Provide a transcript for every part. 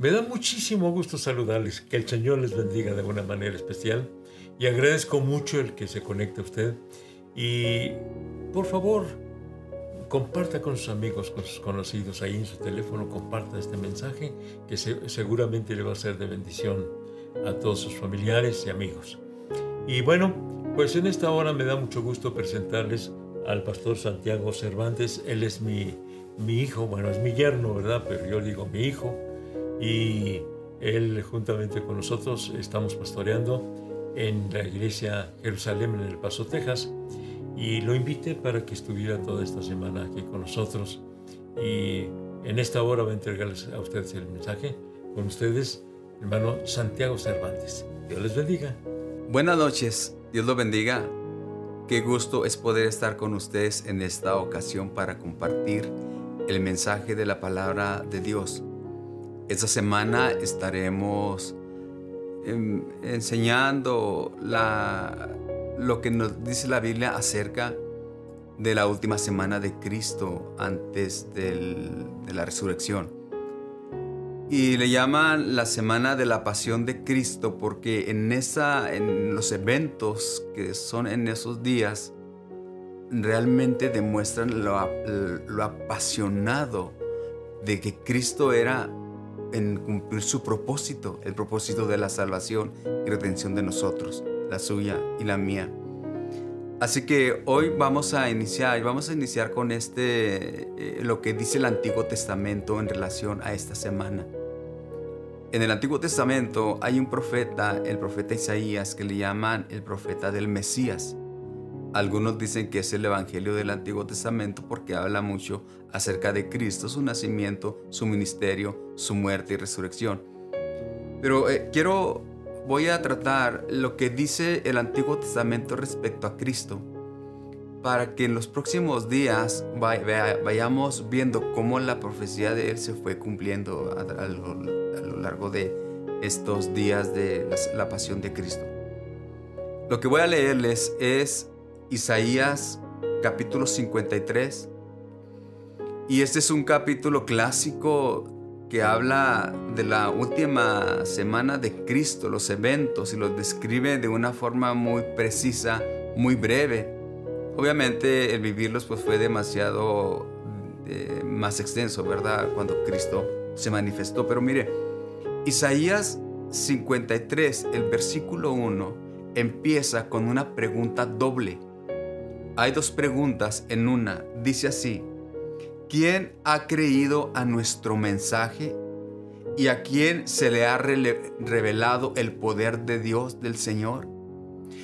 Me da muchísimo gusto saludarles, que el Señor les bendiga de una manera especial y agradezco mucho el que se conecte a usted y por favor comparta con sus amigos, con sus conocidos ahí en su teléfono, comparta este mensaje que seguramente le va a ser de bendición a todos sus familiares y amigos. Y bueno, pues en esta hora me da mucho gusto presentarles al pastor Santiago Cervantes. Él es mi, mi hijo, bueno, es mi yerno, ¿verdad? Pero yo digo mi hijo. Y él juntamente con nosotros estamos pastoreando en la iglesia Jerusalén en El Paso, Texas. Y lo invité para que estuviera toda esta semana aquí con nosotros. Y en esta hora voy a entregarles a ustedes el mensaje. Con ustedes, hermano Santiago Cervantes. Dios les bendiga. Buenas noches, Dios lo bendiga. Qué gusto es poder estar con ustedes en esta ocasión para compartir el mensaje de la palabra de Dios. Esta semana estaremos em, enseñando la, lo que nos dice la Biblia acerca de la última semana de Cristo antes de la resurrección. Y le llaman la semana de la pasión de Cristo porque en, esa, en los eventos que son en esos días realmente demuestran lo, lo apasionado de que Cristo era en cumplir su propósito, el propósito de la salvación y redención de nosotros, la suya y la mía. Así que hoy vamos a iniciar, vamos a iniciar con este, eh, lo que dice el Antiguo Testamento en relación a esta semana. En el Antiguo Testamento hay un profeta, el profeta Isaías, que le llaman el profeta del Mesías. Algunos dicen que es el Evangelio del Antiguo Testamento porque habla mucho acerca de Cristo, su nacimiento, su ministerio, su muerte y resurrección. Pero eh, quiero, voy a tratar lo que dice el Antiguo Testamento respecto a Cristo para que en los próximos días vayamos viendo cómo la profecía de Él se fue cumpliendo a, lo, largo de estos días de la, pasión de Cristo. Lo que voy a leerles es Isaías capítulo 53. Y este es un capítulo clásico que habla de la última semana de Cristo, los eventos, y los describe de una forma muy precisa, muy breve Obviamente el vivirlos pues fue demasiado eh, más extenso, ¿verdad? Cuando Cristo se manifestó. Pero mire, Isaías 53, el versículo 1, empieza con una pregunta doble. Hay dos preguntas en una. Dice así, ¿quién ha creído a nuestro mensaje? ¿Y a quién se le ha revelado el poder de Dios del Señor?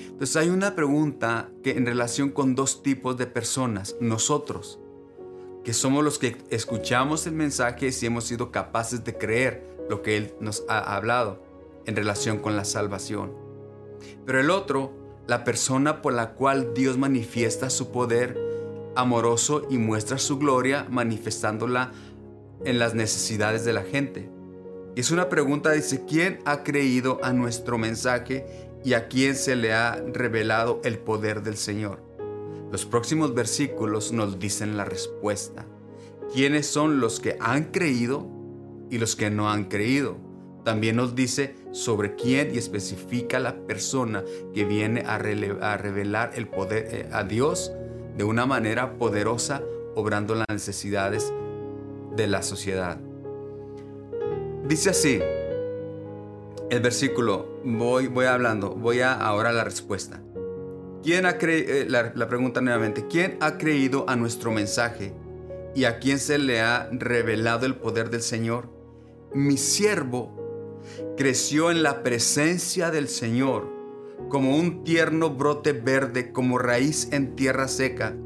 Entonces hay una pregunta que en relación con dos tipos de personas, nosotros, que somos los que escuchamos el mensaje y hemos sido capaces de creer lo que Él nos ha hablado en relación con la salvación. Pero el otro, la persona por la cual Dios manifiesta su poder amoroso y muestra su gloria manifestándola en las necesidades de la gente. Es una pregunta, dice, ¿quién ha creído a nuestro mensaje y a quién se le ha revelado el poder del Señor. Los próximos versículos nos dicen la respuesta. ¿Quiénes son los que han creído y los que no han creído? También nos dice sobre quién y especifica la persona que viene a, revelar el poder eh, a Dios de una manera poderosa, obrando las necesidades de la sociedad. Dice así, el versículo, voy, voy hablando, voy a ahora la respuesta. ¿Quién ha eh, la, la pregunta nuevamente, ¿quién ha creído a nuestro mensaje y a quién se le ha revelado el poder del Señor? Mi siervo creció en la presencia del Señor como un tierno brote verde, como raíz en tierra seca.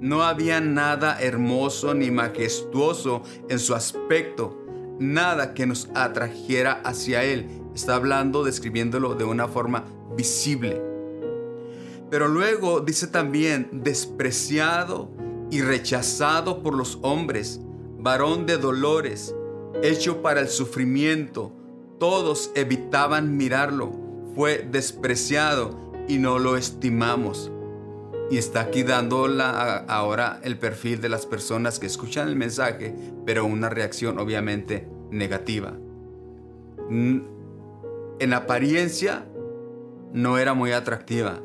No había nada hermoso ni majestuoso en su aspecto, nada que nos atrajera hacia Él Está hablando, describiéndolo de una forma visible. Pero luego dice también, despreciado y rechazado por los hombres, varón de dolores, hecho para el sufrimiento. Todos evitaban mirarlo. Fue despreciado y no lo estimamos. Y está aquí dando ahora el perfil de las personas que escuchan el mensaje, pero una reacción obviamente negativa. en apariencia no era muy atractiva,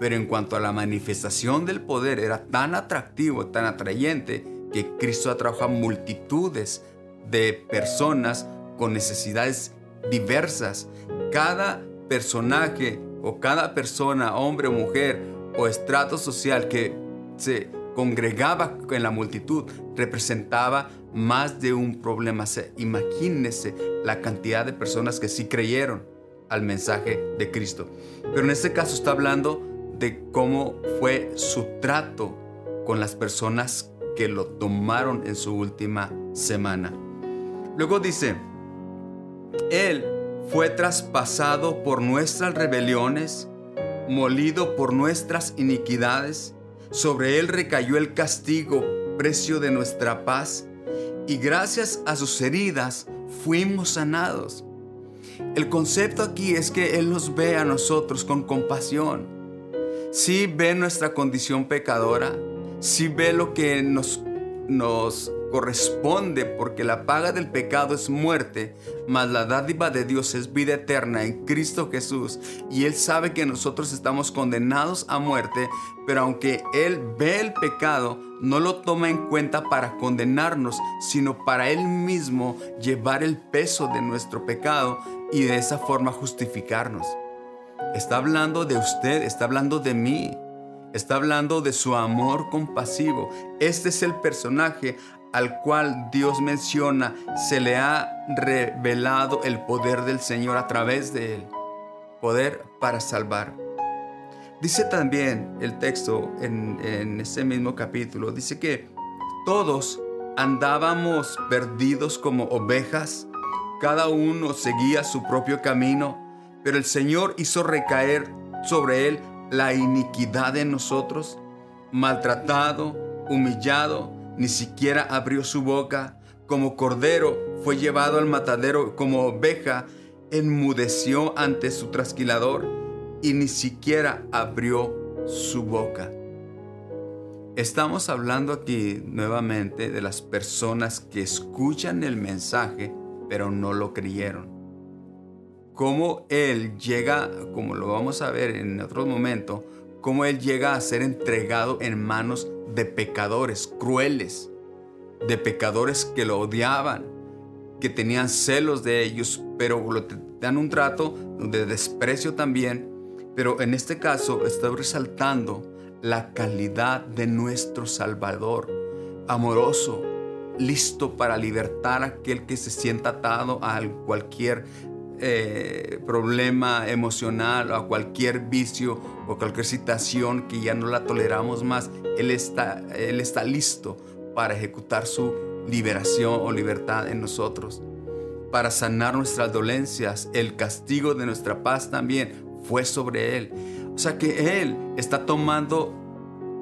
pero en cuanto a la manifestación del poder era tan atractivo, tan atrayente, que Cristo atrajo a multitudes de personas con necesidades diversas. Cada personaje o cada persona, hombre o mujer o estrato social que se congregaba en la multitud representaba más de un problema. Imagínense la cantidad de personas que sí creyeron al mensaje de Cristo. Pero en este caso está hablando de cómo fue su trato con las personas que lo tomaron en su última semana. Luego dice, Él fue traspasado por nuestras rebeliones, molido por nuestras iniquidades, sobre Él recayó el castigo, precio de nuestra paz, y gracias a sus heridas fuimos sanados. El concepto aquí es que Él nos ve a nosotros con compasión. Sí ve nuestra condición pecadora, sí ve lo que nos, nos corresponde porque la paga del pecado es muerte, mas la dádiva de Dios es vida eterna en Cristo Jesús. Y Él sabe que nosotros estamos condenados a muerte, pero aunque Él ve el pecado, no lo toma en cuenta para condenarnos, sino para Él mismo llevar el peso de nuestro pecado y de esa forma justificarnos. Está hablando de usted, está hablando de mí. Está hablando de su amor compasivo. Este es el personaje al cual Dios menciona, se le ha revelado el poder del Señor a través de él. Poder para salvar. Dice también el texto en, en ese mismo capítulo, dice que todos andábamos perdidos como ovejas, cada uno seguía su propio camino, pero el Señor hizo recaer sobre él la iniquidad de nosotros, maltratado, humillado, ni siquiera abrió su boca, como cordero fue llevado al matadero, como oveja enmudeció ante su trasquilador y ni siquiera abrió su boca. Estamos hablando aquí nuevamente de las personas que escuchan el mensaje pero no lo creyeron. Cómo Él llega, como lo vamos a ver en otro momento, cómo Él llega a ser entregado en manos de pecadores crueles, de pecadores que lo odiaban, que tenían celos de ellos, pero lo dan un trato de desprecio también. Pero en este caso estoy resaltando la calidad de nuestro Salvador, amoroso, listo para libertar a aquel que se sienta atado a cualquier eh, problema emocional o a cualquier vicio o cualquier situación que ya no la toleramos más, Él está, Él está listo para ejecutar su liberación o libertad en nosotros, para sanar nuestras dolencias. El castigo de nuestra paz también fue sobre Él. O sea que Él está tomando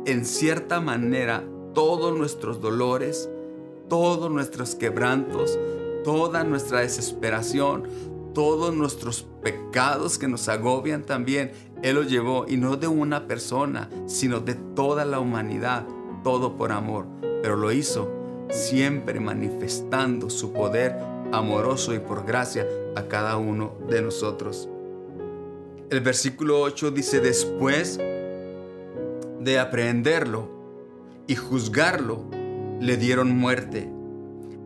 en cierta manera todos nuestros dolores, todos nuestros quebrantos, toda nuestra desesperación, todos nuestros pecados que nos agobian también, Él los llevó y no de una persona, sino de toda la humanidad, todo por amor. Pero lo hizo siempre manifestando su poder amoroso y por gracia a cada uno de nosotros. El versículo 8 dice, después de aprehenderlo y juzgarlo, le dieron muerte.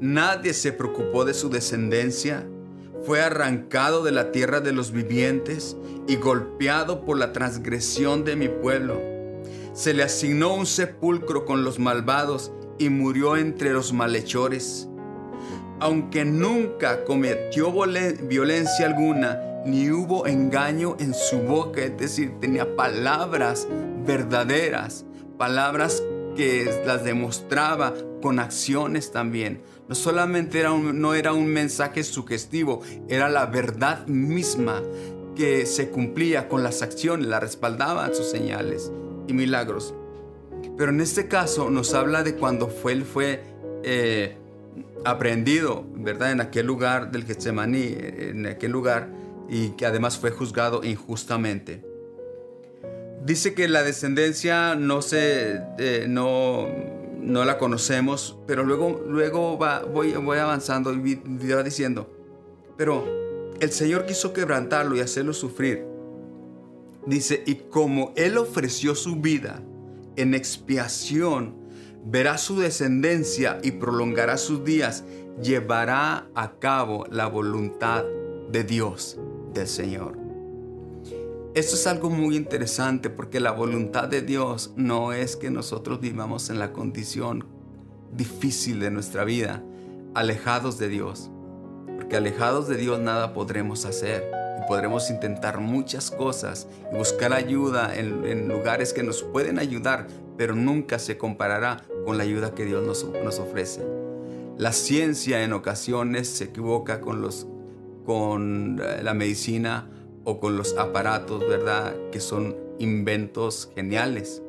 Nadie se preocupó de su descendencia fue arrancado de la tierra de los vivientes y golpeado por la transgresión de mi pueblo. Se le asignó un sepulcro con los malvados y murió entre los malhechores. Aunque nunca cometió violencia alguna, ni hubo engaño en su boca, es decir, tenía palabras verdaderas, palabras que las demostraba con acciones también. No solamente era un, no era un mensaje sugestivo, era la verdad misma que se cumplía con las acciones, la respaldaban sus señales y milagros. Pero en este caso nos habla de cuando fue, él fue eh, aprendido, ¿verdad? En aquel lugar del Getsemaní, en aquel lugar, y que además fue juzgado injustamente. Dice que la descendencia no se, eh, no, no la conocemos, pero luego, luego va, voy, voy avanzando y va diciendo, pero el Señor quiso quebrantarlo y hacerlo sufrir. Dice, y como Él ofreció su vida en expiación, verá su descendencia y prolongará sus días, llevará a cabo la voluntad de Dios, del Señor. Esto es algo muy interesante porque la voluntad de Dios no es que nosotros vivamos en la condición difícil de nuestra vida, alejados de Dios. Porque alejados de Dios nada podremos hacer y podremos intentar muchas cosas y buscar ayuda en, lugares que nos pueden ayudar, pero nunca se comparará con la ayuda que Dios nos, nos ofrece. La ciencia en ocasiones se equivoca con, los, con eh, la medicina o con los aparatos, ¿verdad? Que son inventos geniales.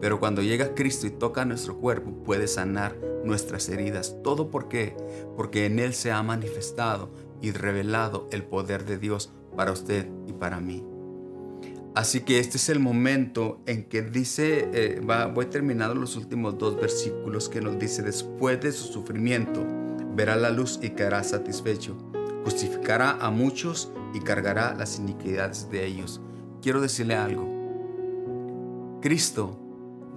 Pero cuando llega Cristo y toca nuestro cuerpo, puede sanar nuestras heridas. ¿Todo por qué? Porque en Él se ha manifestado y revelado el poder de Dios para usted y para mí. Así que este es el momento en que dice, eh, va, voy terminando los últimos dos versículos que nos dice, después de su sufrimiento, verá la luz y quedará satisfecho. Justificará a muchos y cargará las iniquidades de ellos. Quiero decirle algo. Cristo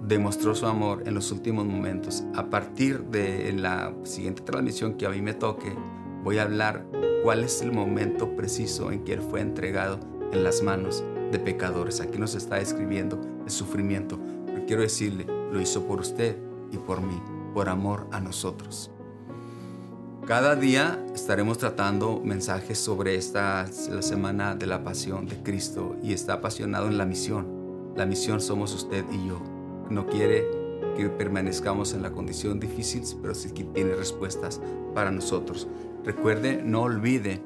demostró su amor en los últimos momentos. A partir de la siguiente transmisión que a mí me toque, voy a hablar cuál es el momento preciso en que Él fue entregado en las manos de pecadores. Aquí nos está describiendo el sufrimiento. Pero quiero decirle, lo hizo por usted y por mí, por amor a nosotros. Cada día estaremos tratando mensajes sobre esta semana de la pasión de Cristo y está apasionado en la misión. La misión somos usted y yo. No quiere que permanezcamos en la condición difícil, pero sí que tiene respuestas para nosotros. Recuerde, no olvide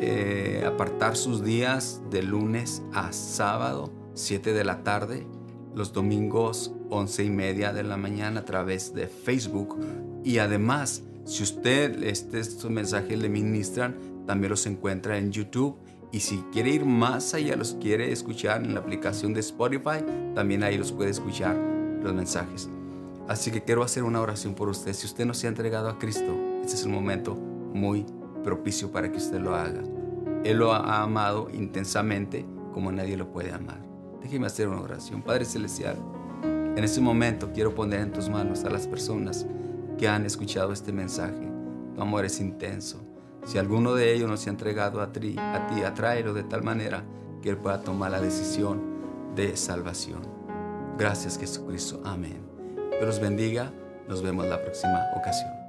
eh, apartar sus días de lunes a sábado, 7 de la tarde, los domingos 11 y media de la mañana a través de Facebook y además si usted este, estos mensajes le ministran, también los encuentra en YouTube. Y si quiere ir más allá, los quiere escuchar en la aplicación de Spotify, también ahí los puede escuchar los mensajes. Así que quiero hacer una oración por usted. Si usted no se ha entregado a Cristo, este es un momento muy propicio para que usted lo haga. Él lo ha amado intensamente como nadie lo puede amar. Déjeme hacer una oración. Padre Celestial, en este momento quiero poner en tus manos a las personas que han escuchado este mensaje. Tu amor es intenso. Si alguno de ellos no se ha entregado a ti, a ti, de tal manera que Él pueda tomar la decisión de salvación. Gracias Jesucristo. Amén. Dios los bendiga. Nos vemos la próxima ocasión.